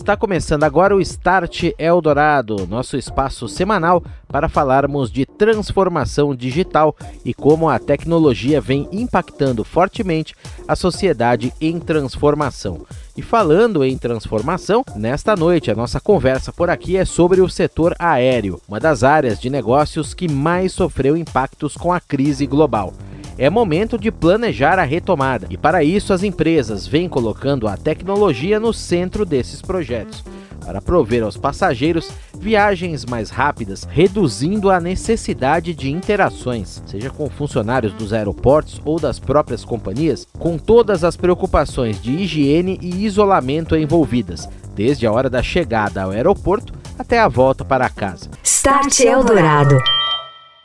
Está começando agora o Start Eldorado, nosso espaço semanal para falarmos de transformação digital e como a tecnologia vem impactando fortemente a sociedade em transformação. E falando em transformação, nesta noite a nossa conversa por aqui é sobre o setor aéreo, uma das áreas de negócios que mais sofreu impactos com a crise global. É momento de planejar a retomada e, para isso, as empresas vêm colocando a tecnologia no centro desses projetos para prover aos passageiros viagens mais rápidas, reduzindo a necessidade de interações, seja com funcionários dos aeroportos ou das próprias companhias, com todas as preocupações de higiene e isolamento envolvidas, desde a hora da chegada ao aeroporto até a volta para casa. Start Eldorado.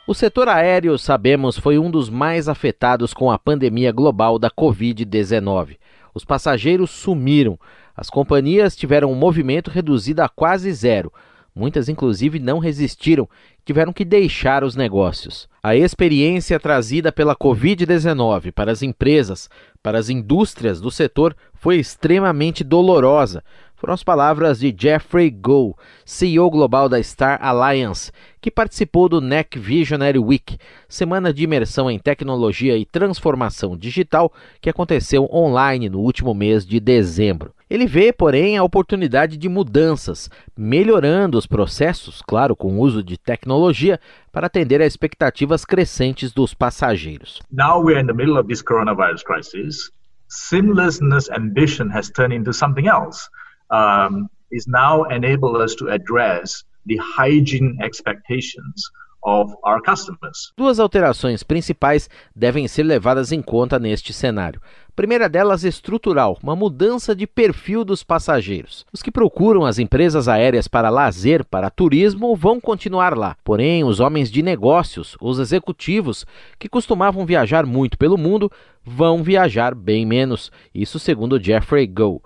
O setor aéreo, sabemos, foi um dos mais afetados com a pandemia global da Covid-19. Os passageiros sumiram, as companhias tiveram um movimento reduzido a quase zero. Muitas, inclusive, não resistiram, tiveram que deixar os negócios. A experiência trazida pela Covid-19 para as empresas, para as indústrias do setor, foi extremamente dolorosa foram as palavras de Jeffrey Goh, CEO global da Star Alliance, que participou do NEC Visionary Week, semana de imersão em tecnologia e transformação digital que aconteceu online no último mês de dezembro. Ele vê, porém, a oportunidade de mudanças, melhorando os processos, claro, com o uso de tecnologia, para atender às expectativas crescentes dos passageiros. Now we're in the middle of this coronavirus crisis. Seamlessness ambition has turned into something else um, is now enable us to address the hygiene expectations of our customers. Duas alterações principais devem ser levadas em conta neste cenário. Primeira delas estrutural, uma mudança de perfil dos passageiros. Os que procuram as empresas aéreas para lazer, para turismo, vão continuar lá. Porém, os homens de negócios, os executivos, que costumavam viajar muito pelo mundo, vão viajar bem menos. Isso segundo Jeffrey Goh.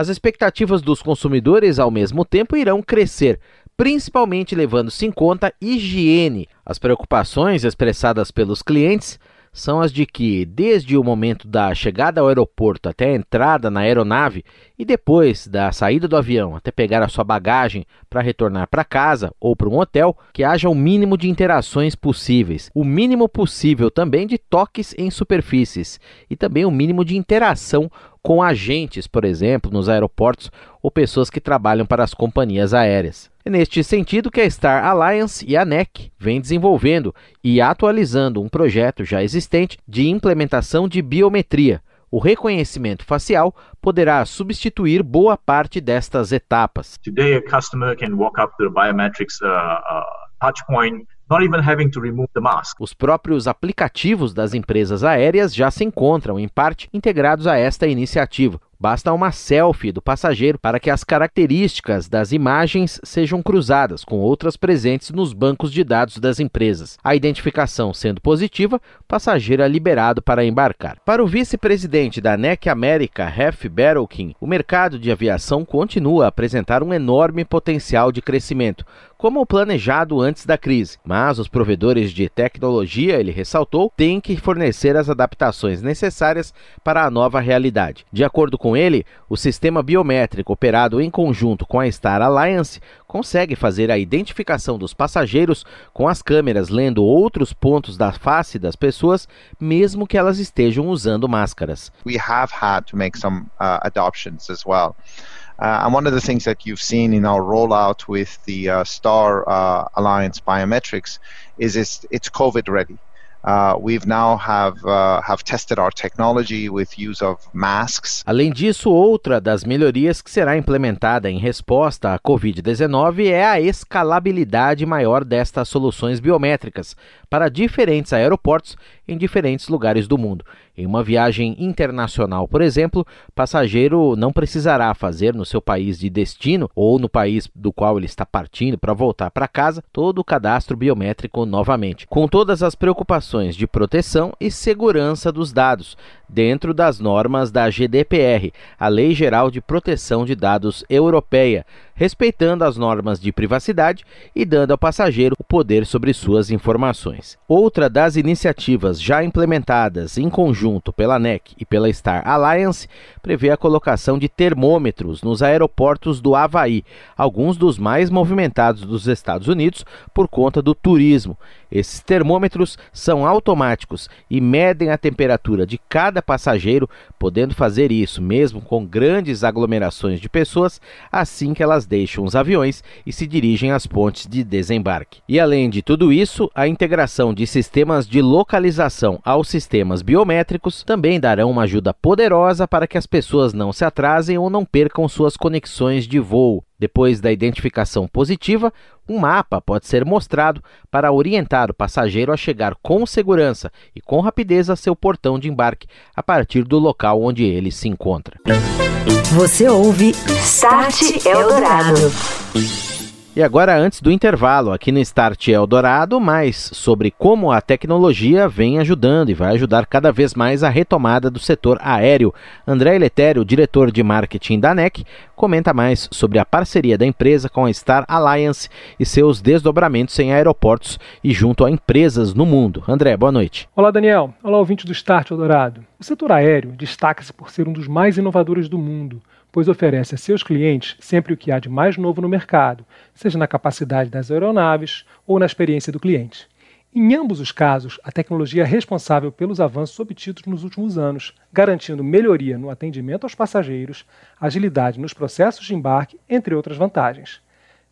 As expectativas dos consumidores, ao mesmo tempo, irão crescer, principalmente levando-se em conta higiene. As preocupações expressadas pelos clientes são as de que, desde o momento da chegada ao aeroporto até a entrada na aeronave e depois da saída do avião até pegar a sua bagagem para retornar para casa ou para um hotel, que haja o mínimo de interações possíveis, o mínimo possível também de toques em superfícies e também o mínimo de interação com agentes, por exemplo, nos aeroportos ou pessoas que trabalham para as companhias aéreas. É neste sentido que a Star Alliance e a NEC vêm desenvolvendo e atualizando um projeto já existente de implementação de biometria. O reconhecimento facial poderá substituir boa parte destas etapas. Today, a customer can walk up to the biometrics uh, uh, not even having to remove the mask. Os próprios aplicativos das empresas aéreas já se encontram, em parte, integrados a esta iniciativa. Basta uma selfie do passageiro para que as características das imagens sejam cruzadas com outras presentes nos bancos de dados das empresas. A identificação sendo positiva, passageiro é liberado para embarcar. Para o vice-presidente da NEC América, Ref Battlekin, o mercado de aviação continua a apresentar um enorme potencial de crescimento, como planejado antes da crise. Mas os provedores de tecnologia, ele ressaltou, têm que fornecer as adaptações necessárias para a nova realidade. De acordo com ele, o sistema biométrico operado em conjunto com a Star Alliance consegue fazer a identificação dos passageiros com as câmeras lendo outros pontos da face das pessoas, mesmo que elas estejam usando máscaras. We have had to make some uh, adoptions as well. Uh, and one of the things that you've seen in our rollout with the uh, Star uh, Alliance Biometrics is it's, it's COVID ready. Uh, we've now have uh, have tested our technology with use of masks. Além disso, outra das melhorias que será implementada em resposta à COVID-19 é a escalabilidade maior destas soluções biométricas para diferentes aeroportos em diferentes lugares do mundo. Em uma viagem internacional, por exemplo, passageiro não precisará fazer no seu país de destino ou no país do qual ele está partindo para voltar para casa todo o cadastro biométrico novamente, com todas as preocupações de proteção e segurança dos dados, dentro das normas da GDPR, a Lei Geral de Proteção de Dados Europeia, respeitando as normas de privacidade e dando ao passageiro o poder sobre suas informações. Outra das iniciativas já implementadas em conjunto pela NEC e pela Star Alliance prevê a colocação de termômetros nos aeroportos do Havaí, alguns dos mais movimentados dos Estados Unidos por conta do turismo. Esses termômetros são automáticos e medem a temperatura de cada passageiro, podendo fazer isso mesmo com grandes aglomerações de pessoas assim que elas deixam os aviões e se dirigem às pontes de desembarque. E além de tudo isso, a integração de sistemas de localização aos sistemas biométricos também darão uma ajuda poderosa para que as pessoas não se atrasem ou não percam suas conexões de voo. Depois da identificação positiva, um mapa pode ser mostrado para orientar o passageiro a chegar com segurança e com rapidez a seu portão de embarque a partir do local onde ele se encontra. Você ouve Start Eldorado. E agora, antes do intervalo, aqui no Start Eldorado, mais sobre como a tecnologia vem ajudando e vai ajudar cada vez mais a retomada do setor aéreo. André Letério, diretor de marketing da NEC, comenta mais sobre a parceria da empresa com a Star Alliance e seus desdobramentos em aeroportos e junto a empresas no mundo. André, boa noite. Olá, Daniel. Olá, ouvinte do Start Eldorado. O setor aéreo destaca-se por ser um dos mais inovadores do mundo pois oferece a seus clientes sempre o que há de mais novo no mercado, seja na capacidade das aeronaves ou na experiência do cliente. Em ambos os casos, a tecnologia é responsável pelos avanços obtidos nos últimos anos, garantindo melhoria no atendimento aos passageiros, agilidade nos processos de embarque, entre outras vantagens.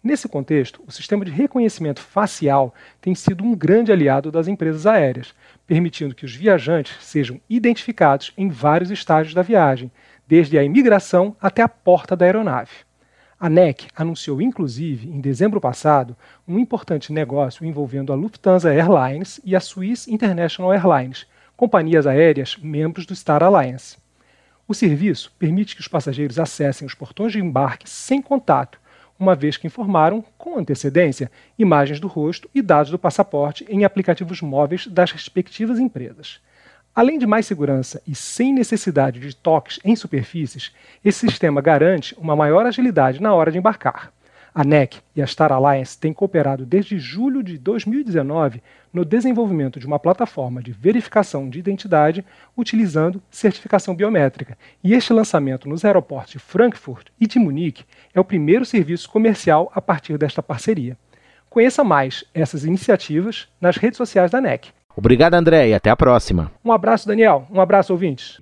Nesse contexto, o sistema de reconhecimento facial tem sido um grande aliado das empresas aéreas, permitindo que os viajantes sejam identificados em vários estágios da viagem, desde a imigração até a porta da aeronave. A NEC anunciou, inclusive, em dezembro passado, um importante negócio envolvendo a Lufthansa Airlines e a Swiss International Airlines, companhias aéreas membros do Star Alliance. O serviço permite que os passageiros acessem os portões de embarque sem contato, uma vez que informaram, com antecedência, imagens do rosto e dados do passaporte em aplicativos móveis das respectivas empresas. Além de mais segurança e sem necessidade de toques em superfícies, esse sistema garante uma maior agilidade na hora de embarcar. A NEC e a Star Alliance têm cooperado desde julho de 2019 no desenvolvimento de uma plataforma de verificação de identidade utilizando certificação biométrica, e este lançamento nos aeroportos de Frankfurt e de Munique é o primeiro serviço comercial a partir desta parceria. Conheça mais essas iniciativas nas redes sociais da NEC. Obrigado, André, e até a próxima. Um abraço, Daniel. Um abraço, ouvintes.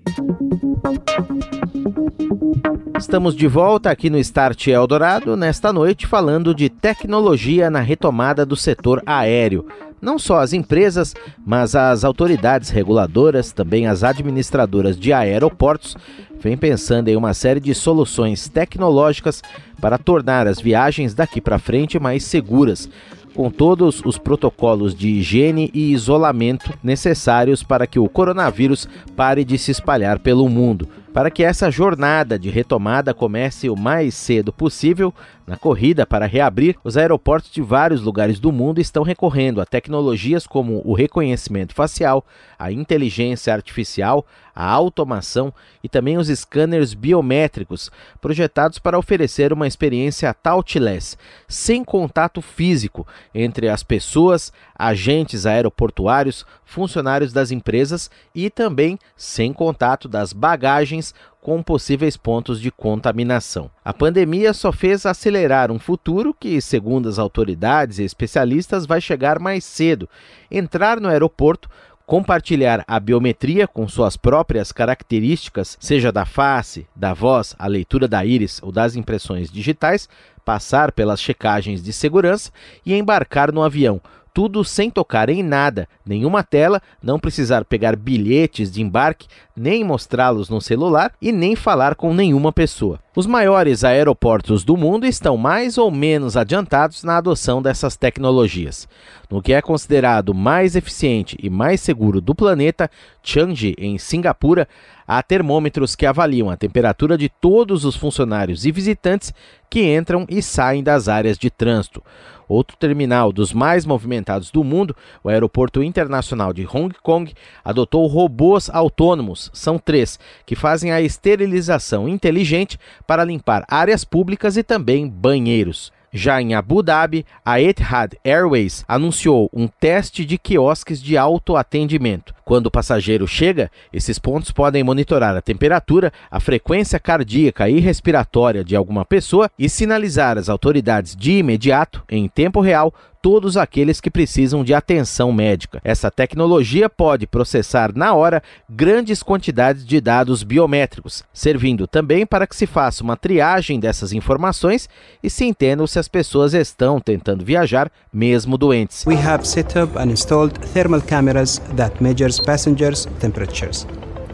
Estamos de volta aqui no Start Eldorado nesta noite falando de tecnologia na retomada do setor aéreo. Não só as empresas, mas as autoridades reguladoras, também as administradoras de aeroportos, vêm pensando em uma série de soluções tecnológicas para tornar as viagens daqui para frente mais seguras com todos os protocolos de higiene e isolamento necessários para que o coronavírus pare de se espalhar pelo mundo. Para que essa jornada de retomada comece o mais cedo possível, na corrida para reabrir, os aeroportos de vários lugares do mundo estão recorrendo a tecnologias como o reconhecimento facial, a inteligência artificial, a automação e também os scanners biométricos, projetados para oferecer uma experiência touchless, sem contato físico entre as pessoas, agentes aeroportuários, funcionários das empresas e também sem contato das bagagens com possíveis pontos de contaminação. A pandemia só fez acelerar um futuro que, segundo as autoridades e especialistas, vai chegar mais cedo. Entrar no aeroporto compartilhar a biometria com suas próprias características, seja da face, da voz, a leitura da íris ou das impressões digitais, passar pelas checagens de segurança e embarcar no avião, tudo sem tocar em nada, nenhuma tela, não precisar pegar bilhetes de embarque, nem mostrá-los no celular e nem falar com nenhuma pessoa. Os maiores aeroportos do mundo estão mais ou menos adiantados na adoção dessas tecnologias. No que é considerado mais eficiente e mais seguro do planeta, Changi, em Singapura, há termômetros que avaliam a temperatura de todos os funcionários e visitantes que entram e saem das áreas de trânsito. Outro terminal dos mais movimentados do mundo, o Aeroporto Internacional de Hong Kong, adotou robôs autônomos, são três, que fazem a esterilização inteligente para limpar áreas públicas e também banheiros. Já em Abu Dhabi, a Etihad Airways anunciou um teste de quiosques de autoatendimento. Quando o passageiro chega, esses pontos podem monitorar a temperatura, a frequência cardíaca e respiratória de alguma pessoa e sinalizar às autoridades de imediato, em tempo real, todos aqueles que precisam de atenção médica. Essa tecnologia pode processar na hora grandes quantidades de dados biométricos, servindo também para que se faça uma triagem dessas informações e se entenda se as pessoas estão tentando viajar mesmo doentes. We have set up and installed thermal cameras that measures passengers' temperatures.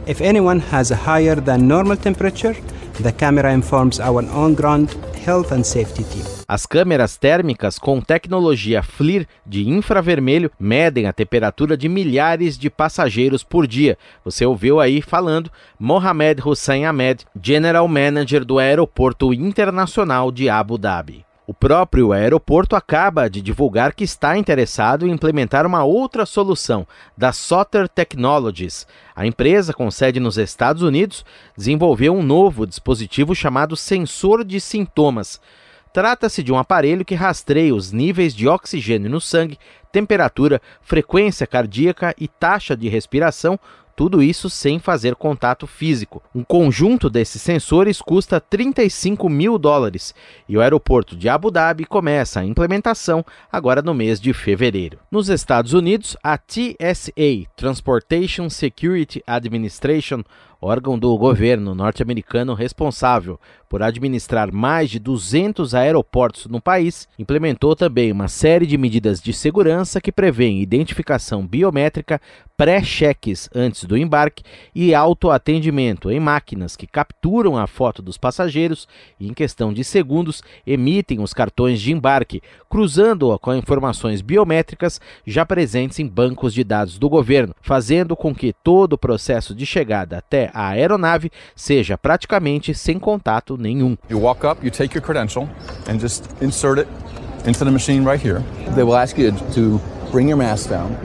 If anyone has a higher than normal temperature, the camera informs our on-ground Health and Safety Team. As câmeras térmicas com tecnologia FLIR de infravermelho medem a temperatura de milhares de passageiros por dia. Você ouviu aí falando Mohamed Hussein Ahmed, General Manager do Aeroporto Internacional de Abu Dhabi. O próprio aeroporto acaba de divulgar que está interessado em implementar uma outra solução, da Soter Technologies. A empresa, com sede nos Estados Unidos, desenvolveu um novo dispositivo chamado sensor de sintomas. Trata-se de um aparelho que rastreia os níveis de oxigênio no sangue, temperatura, frequência cardíaca e taxa de respiração tudo isso sem fazer contato físico. Um conjunto desses sensores custa 35 mil dólares e o aeroporto de Abu Dhabi começa a implementação agora no mês de fevereiro. Nos Estados Unidos, a TSA, Transportation Security Administration, órgão do governo norte-americano responsável por administrar mais de 200 aeroportos no país, implementou também uma série de medidas de segurança que prevêem identificação biométrica, pré-cheques antes do embarque e autoatendimento em máquinas que capturam a foto dos passageiros e, em questão de segundos, emitem os cartões de embarque, cruzando-a com informações biométricas já presentes em bancos de dados do governo, fazendo com que todo o processo de chegada até a aeronave seja praticamente sem contato nenhum. You walk up, you take your credential and just insert it into the machine right here. They will ask you to bring your mask down.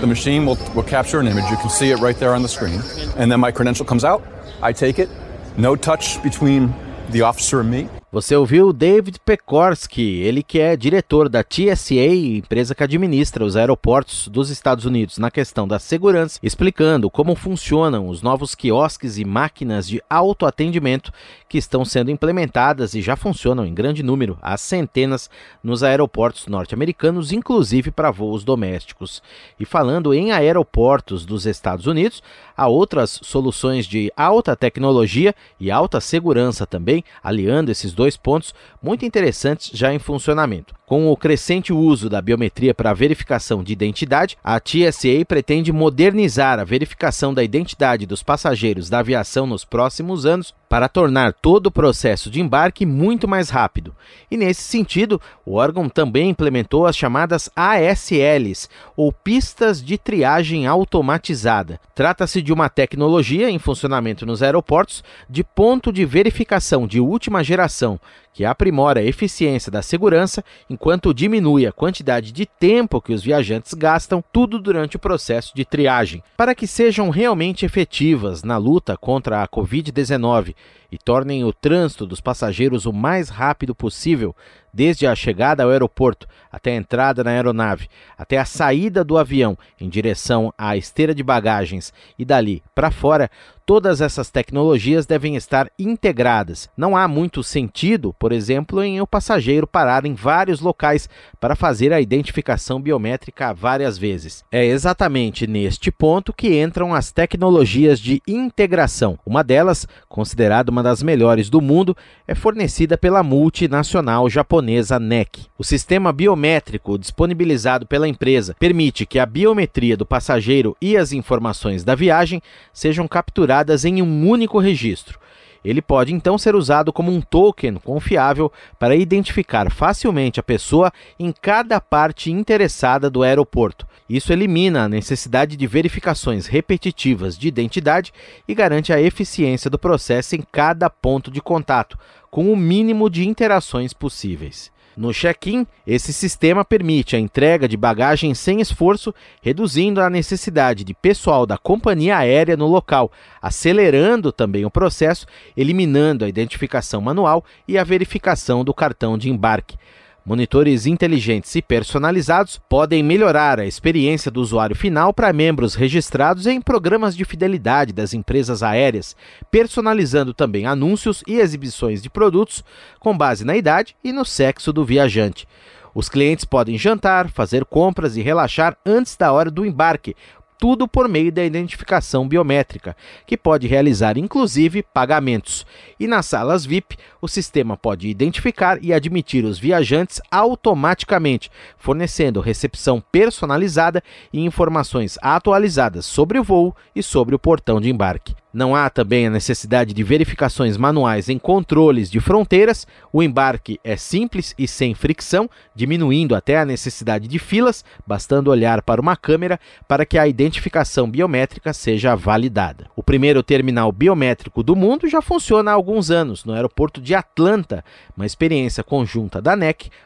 The machine will, will capture an image. You can see it right there on the screen. And then my credential comes out. I take it. No touch between the officer and me. Você ouviu David Pekorski, ele que é diretor da TSA, empresa que administra os aeroportos dos Estados Unidos, na questão da segurança, explicando como funcionam os novos quiosques e máquinas de autoatendimento que estão sendo implementadas e já funcionam em grande número, há centenas, nos aeroportos norte-americanos, inclusive para voos domésticos. E falando em aeroportos dos Estados Unidos, há outras soluções de alta tecnologia e alta segurança também, aliando esses dois dois pontos muito interessantes já em funcionamento. Com o crescente uso da biometria para verificação de identidade, a TSA pretende modernizar a verificação da identidade dos passageiros da aviação nos próximos anos para tornar todo o processo de embarque muito mais rápido. E nesse sentido, o órgão também implementou as chamadas ASLs, ou pistas de triagem automatizada. Trata-se de uma tecnologia em funcionamento nos aeroportos de ponto de verificação de última geração que aprimora a eficiência da segurança enquanto diminui a quantidade de tempo que os viajantes gastam, tudo durante o processo de triagem. Para que sejam realmente efetivas na luta contra a Covid-19 e tornem o trânsito dos passageiros o mais rápido possível, desde a chegada ao aeroporto até a entrada na aeronave, até a saída do avião em direção à esteira de bagagens e dali para fora, todas essas tecnologias devem estar integradas. Não há muito sentido, por exemplo, em o passageiro parar em vários locais para fazer a identificação biométrica várias vezes. É exatamente neste ponto que entram as tecnologias de integração. Uma delas, considerada uma das melhores do mundo, é fornecida pela multinacional japonesa NEC. O sistema biométrico disponibilizado pela empresa permite que a biometria do passageiro e as informações da viagem sejam capturadas em um único registro Ele pode então ser usado como um token confiável para identificar facilmente a pessoa em cada parte interessada do aeroporto. Isso elimina a necessidade de verificações repetitivas de identidade e garante a eficiência do processo em cada ponto de contato, com o mínimo de interações possíveis. No check-in, esse sistema permite a entrega de bagagem sem esforço, reduzindo a necessidade de pessoal da companhia aérea no local, acelerando também o processo, eliminando a identificação manual e a verificação do cartão de embarque. Monitores inteligentes e personalizados podem melhorar a experiência do usuário final para membros registrados em programas de fidelidade das empresas aéreas, personalizando também anúncios e exibições de produtos com base na idade e no sexo do viajante. Os clientes podem jantar, fazer compras e relaxar antes da hora do embarque, tudo por meio da identificação biométrica, que pode realizar inclusive pagamentos. E nas salas VIP, o sistema pode identificar e admitir os viajantes automaticamente, fornecendo recepção personalizada e informações atualizadas sobre o voo e sobre o portão de embarque. Não há também a necessidade de verificações manuais em controles de fronteiras. O embarque é simples e sem fricção, diminuindo até a necessidade de filas, bastando olhar para uma câmera para que a identificação biométrica seja validada. O primeiro terminal biométrico do mundo já funciona há alguns anos no aeroporto de Atlanta, uma experiência conjunta da NEC